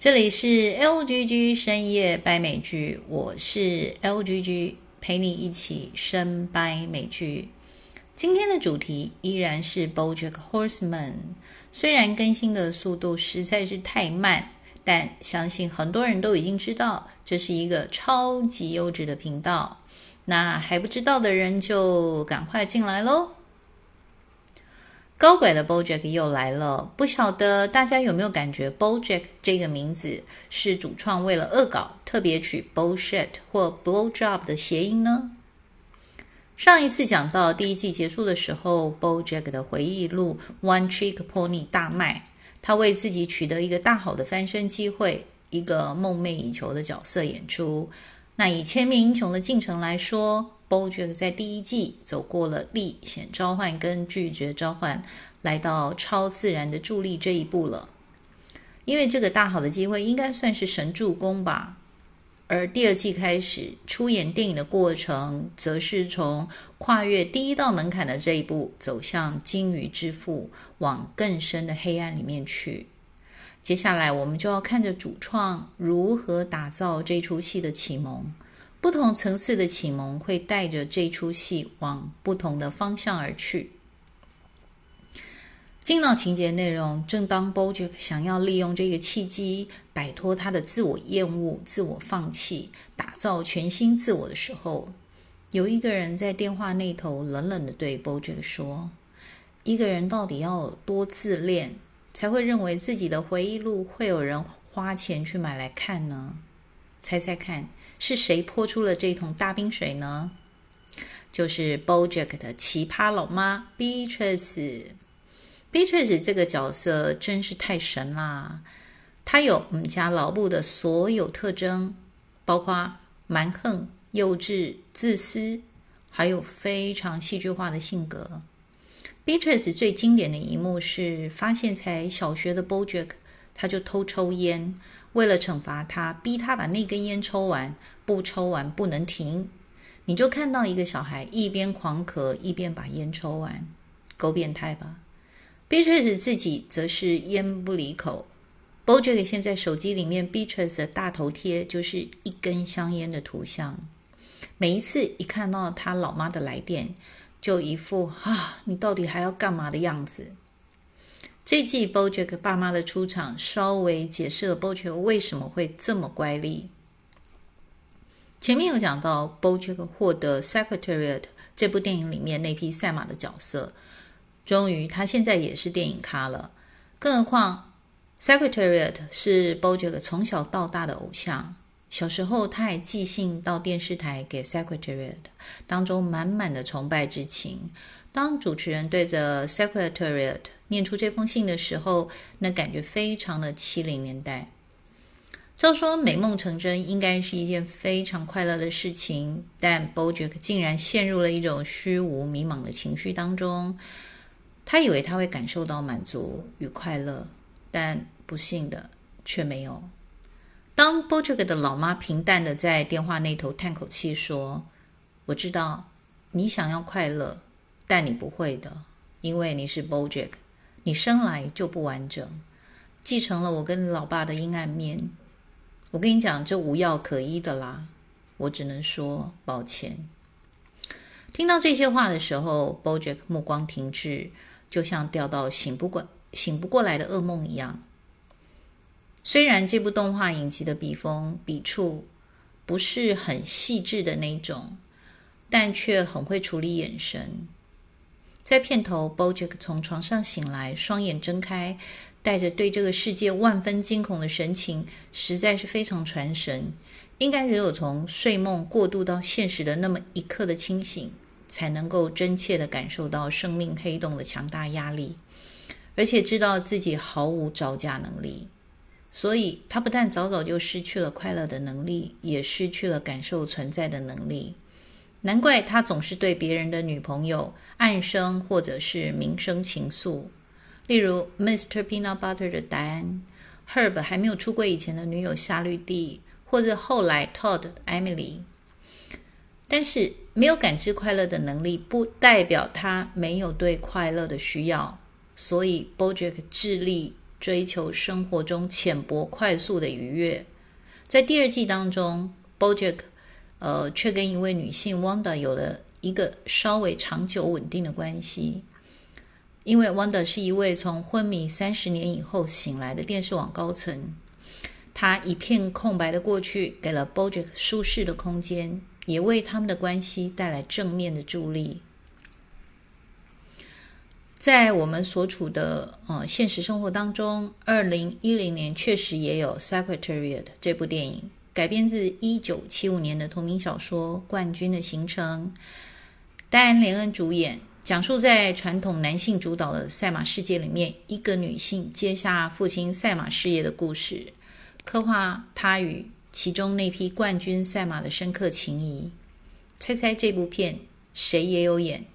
这里是 LGG 深夜掰美剧，我是 LGG，陪你一起深掰美剧。今天的主题依然是 BoJack Horseman，虽然更新的速度实在是太慢，但相信很多人都已经知道这是一个超级优质的频道。那还不知道的人就赶快进来喽！高拐的 BoJack 又来了，不晓得大家有没有感觉 BoJack 这个名字是主创为了恶搞特别取 bullshit 或 blowjob 的谐音呢？上一次讲到第一季结束的时候，BoJack 的回忆录 One Trick Pony 大卖，他为自己取得一个大好的翻身机会，一个梦寐以求的角色演出。那以千面英雄的进程来说，BoJack 在第一季走过了历险召唤跟拒绝召唤，来到超自然的助力这一步了。因为这个大好的机会应该算是神助攻吧。而第二季开始出演电影的过程，则是从跨越第一道门槛的这一步，走向鲸鱼之腹，往更深的黑暗里面去。接下来我们就要看着主创如何打造这出戏的启蒙。不同层次的启蒙会带着这出戏往不同的方向而去。进到情节内容，正当 BoJack 想要利用这个契机摆脱他的自我厌恶、自我放弃，打造全新自我的时候，有一个人在电话那头冷冷的对 BoJack 说：“一个人到底要多自恋，才会认为自己的回忆录会有人花钱去买来看呢？猜猜看。”是谁泼出了这桶大冰水呢？就是 BoJack 的奇葩老妈 Beatrice。Beatrice 这个角色真是太神啦！她有我们家老布的所有特征，包括蛮横、幼稚、自私，还有非常戏剧化的性格。Beatrice 最经典的一幕是发现才小学的 BoJack，他就偷抽烟。为了惩罚他，逼他把那根烟抽完，不抽完不能停。你就看到一个小孩一边狂咳一边把烟抽完，够变态吧？Beatrice 自己则是烟不离口。BoJack 现在手机里面 Beatrice 的大头贴就是一根香烟的图像。每一次一看到他老妈的来电，就一副啊，你到底还要干嘛的样子。这季 BoJack 爸妈的出场，稍微解释了 BoJack 为什么会这么乖戾。前面有讲到 BoJack 获得《Secretariat》这部电影里面那匹赛马的角色，终于他现在也是电影咖了。更何况，《Secretariat》是 BoJack 从小到大的偶像，小时候他还寄信到电视台给《Secretariat》，当中满满的崇拜之情。当主持人对着 Secretariat 念出这封信的时候，那感觉非常的七零年代。照说美梦成真应该是一件非常快乐的事情，但 BoJack 竟然陷入了一种虚无迷茫的情绪当中。他以为他会感受到满足与快乐，但不幸的却没有。当 BoJack 的老妈平淡的在电话那头叹口气说：“我知道你想要快乐。”但你不会的，因为你是 BoJack，你生来就不完整，继承了我跟老爸的阴暗面。我跟你讲，这无药可医的啦，我只能说抱歉。听到这些话的时候，BoJack 目光停滞，就像掉到醒不过醒不过来的噩梦一样。虽然这部动画影集的笔锋笔触不是很细致的那种，但却很会处理眼神。在片头，BoJack 从床上醒来，双眼睁开，带着对这个世界万分惊恐的神情，实在是非常传神。应该只有从睡梦过渡到现实的那么一刻的清醒，才能够真切地感受到生命黑洞的强大压力，而且知道自己毫无招架能力。所以，他不但早早就失去了快乐的能力，也失去了感受存在的能力。难怪他总是对别人的女朋友暗生或者是明生情愫，例如 Mr. Peanut Butter 的戴安，Herb 还没有出柜以前的女友夏绿蒂，或者后来 Todd Emily。但是没有感知快乐的能力，不代表他没有对快乐的需要。所以 BoJack 致力追求生活中浅薄快速的愉悦。在第二季当中，BoJack 呃却跟一位女性 Wanda 有了一个稍微长久稳定的关系。因为 Wanda 是一位从昏迷三十年以后醒来的电视网高层，她一片空白的过去给了 BoJack 舒适的空间，也为他们的关系带来正面的助力。在我们所处的呃现实生活当中，二零一零年确实也有《Secretariat》这部电影，改编自一九七五年的同名小说《冠军的行程》，戴安·莲恩主演，讲述在传统男性主导的赛马世界里面，一个女性接下父亲赛马事业的故事，刻画她与其中那匹冠军赛马的深刻情谊。猜猜这部片谁也有演？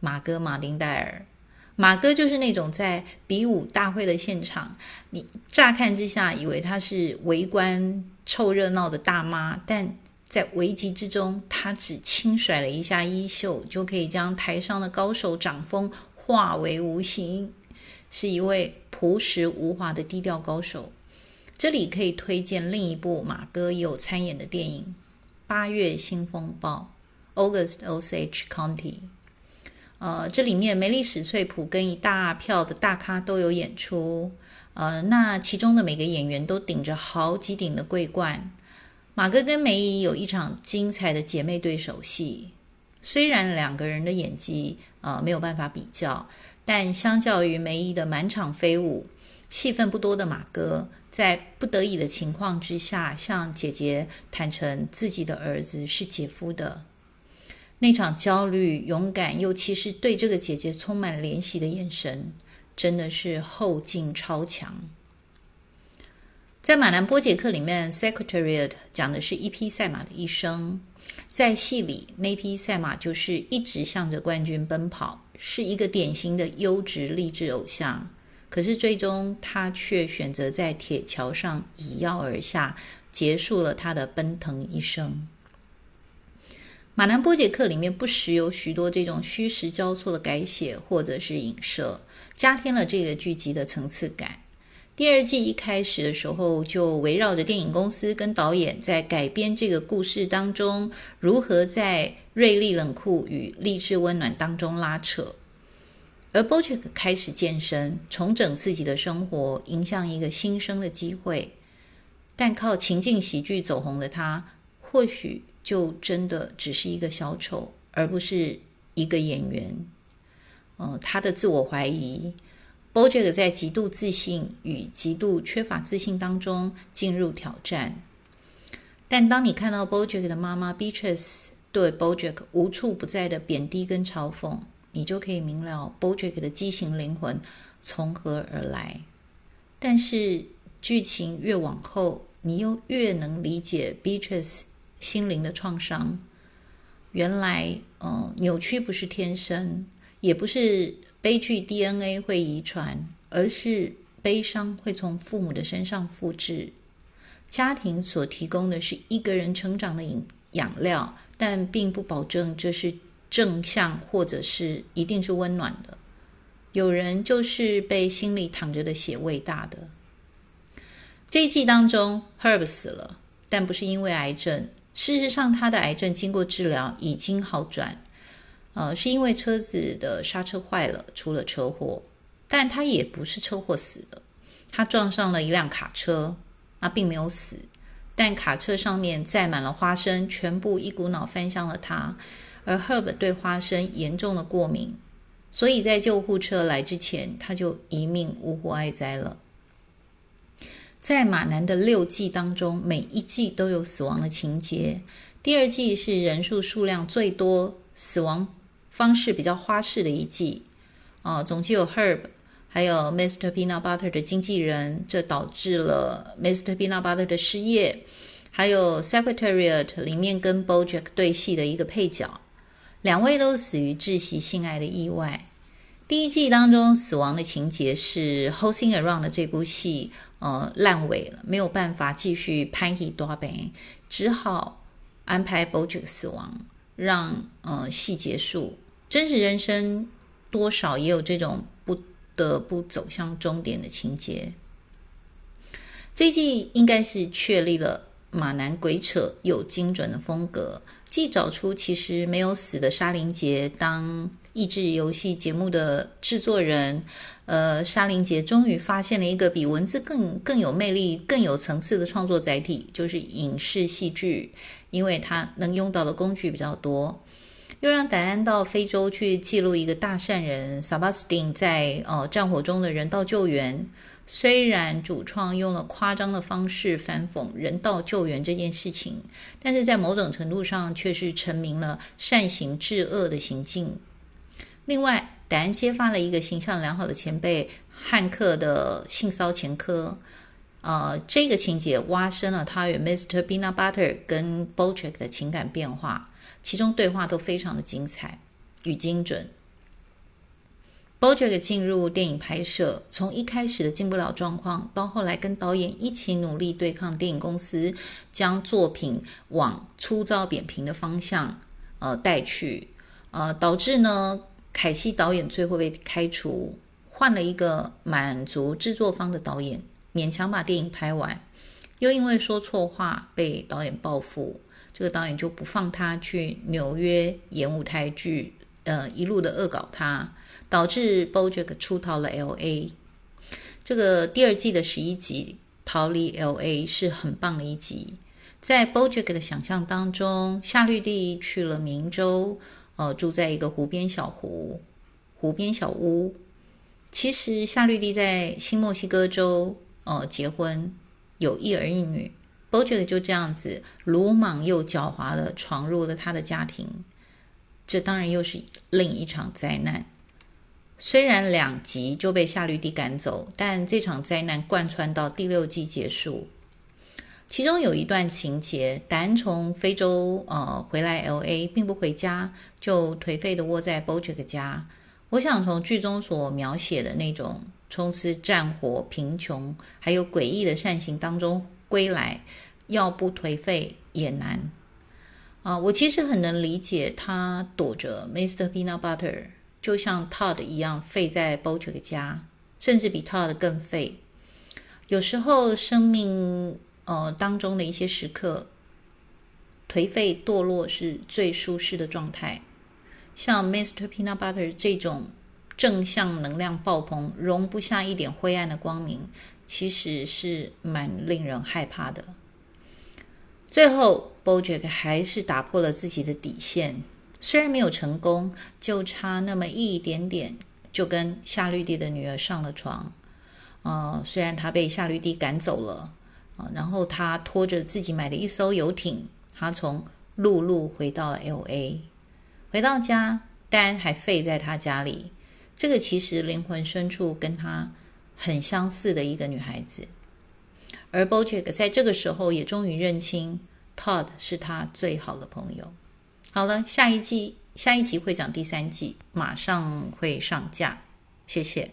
马哥马丁戴尔，马哥就是那种在比武大会的现场，你乍看之下以为他是围观凑热闹的大妈，但在危急之中，他只轻甩了一下衣袖，就可以将台上的高手掌风化为无形，是一位朴实无华的低调高手。这里可以推荐另一部马哥也有参演的电影《八月新风暴》（August Osage County）。呃，这里面梅丽史翠普跟一大票的大咖都有演出。呃，那其中的每个演员都顶着好几顶的桂冠。马哥跟梅姨有一场精彩的姐妹对手戏，虽然两个人的演技呃没有办法比较，但相较于梅姨的满场飞舞，戏份不多的马哥在不得已的情况之下，向姐姐坦诚自己的儿子是姐夫的。那场焦虑、勇敢，又其实对这个姐姐充满怜惜的眼神，真的是后劲超强。在《马兰波杰克》里面，《Secretariat》讲的是一匹赛马的一生。在戏里，那匹赛马就是一直向着冠军奔跑，是一个典型的优质励志偶像。可是最终，他却选择在铁桥上以腰而下，结束了他的奔腾一生。马南波杰克里面不时有许多这种虚实交错的改写或者是影射，加添了这个剧集的层次感。第二季一开始的时候，就围绕着电影公司跟导演在改编这个故事当中，如何在锐利冷酷与励志温暖当中拉扯。而 BoJack 开始健身，重整自己的生活，迎向一个新生的机会。但靠情境喜剧走红的他，或许。就真的只是一个小丑，而不是一个演员。呃，他的自我怀疑，BoJack 在极度自信与极度缺乏自信当中进入挑战。但当你看到 BoJack 的妈妈 Beatrice 对 BoJack 无处不在的贬低跟嘲讽，你就可以明了 BoJack 的畸形灵魂从何而来。但是剧情越往后，你又越能理解 Beatrice。心灵的创伤，原来，呃，扭曲不是天生，也不是悲剧 DNA 会遗传，而是悲伤会从父母的身上复制。家庭所提供的是一个人成长的饮养料，但并不保证这是正向，或者是一定是温暖的。有人就是被心里淌着的血喂大的。这一季当中，Herb 死了，但不是因为癌症。事实上，他的癌症经过治疗已经好转，呃，是因为车子的刹车坏了，出了车祸。但他也不是车祸死的，他撞上了一辆卡车，那并没有死，但卡车上面载满了花生，全部一股脑翻向了他。而 Herb 对花生严重的过敏，所以在救护车来之前，他就一命呜呼哀哉了。在马南的六季当中，每一季都有死亡的情节。第二季是人数数量最多、死亡方式比较花式的一季。哦，总计有 Herb，还有 Mr. Peanut Butter 的经纪人，这导致了 Mr. Peanut Butter 的失业。还有 Secretariat 里面跟 BoJack 对戏的一个配角，两位都死于窒息性爱的意外。第一季当中死亡的情节是《Hosing Around》的这部戏。呃，烂尾了，没有办法继续拍戏多呗，只好安排 BoJack 死亡，让呃戏结束。真实人生多少也有这种不得不走向终点的情节。这一季应该是确立了马南鬼扯又精准的风格，既找出其实没有死的沙林杰当益智游戏节目的制作人，呃，沙林杰终于发现了一个比文字更更有魅力、更有层次的创作载体，就是影视戏剧，因为他能用到的工具比较多。又让戴安到非洲去记录一个大善人萨巴斯汀在呃战火中的人道救援。虽然主创用了夸张的方式反讽人道救援这件事情，但是在某种程度上却是陈明了善行治恶的行径。另外，戴安揭发了一个形象良好的前辈汉克的性骚前科。呃，这个情节挖深了他与 Mr. Peanut Butter 跟 Bojack 的情感变化。其中对话都非常的精彩与精准。BoJack 进入电影拍摄，从一开始的进不了状况，到后来跟导演一起努力对抗电影公司，将作品往粗糙扁平的方向呃带去，呃导致呢凯西导演最后被开除，换了一个满足制作方的导演，勉强把电影拍完，又因为说错话被导演报复。这个导演就不放他去纽约演舞台剧，呃，一路的恶搞他，导致 BoJack 出逃了 L.A。这个第二季的十一集《逃离 L.A.》是很棒的一集。在 BoJack 的想象当中，夏绿蒂去了明州，呃，住在一个湖边小湖、湖边小屋。其实夏绿蒂在新墨西哥州，呃，结婚，有一儿一女。BoJack 就这样子鲁莽又狡猾地闯入了他的家庭，这当然又是另一场灾难。虽然两集就被夏绿蒂赶走，但这场灾难贯穿到第六季结束。其中有一段情节，戴恩从非洲呃回来 LA，并不回家，就颓废地窝在 BoJack 家。我想从剧中所描写的那种充斥战火、贫穷还有诡异的善行当中。归来要不颓废也难啊！我其实很能理解他躲着 Mr. Peanut Butter，就像 Todd 一样废在 BoJack 家，甚至比 Todd 更废。有时候生命呃当中的一些时刻，颓废堕落是最舒适的状态。像 Mr. Peanut Butter 这种正向能量爆棚，容不下一点灰暗的光明。其实是蛮令人害怕的。最后，BoJack 还是打破了自己的底线，虽然没有成功，就差那么一点点，就跟夏绿蒂的女儿上了床。呃，虽然他被夏绿蒂赶走了，呃，然后他拖着自己买的一艘游艇，他从陆路回到了 LA。回到家，丹还废在他家里。这个其实灵魂深处跟他。很相似的一个女孩子，而 BoJack 在这个时候也终于认清 Todd 是他最好的朋友。好了，下一季下一集会讲第三季，马上会上架。谢谢。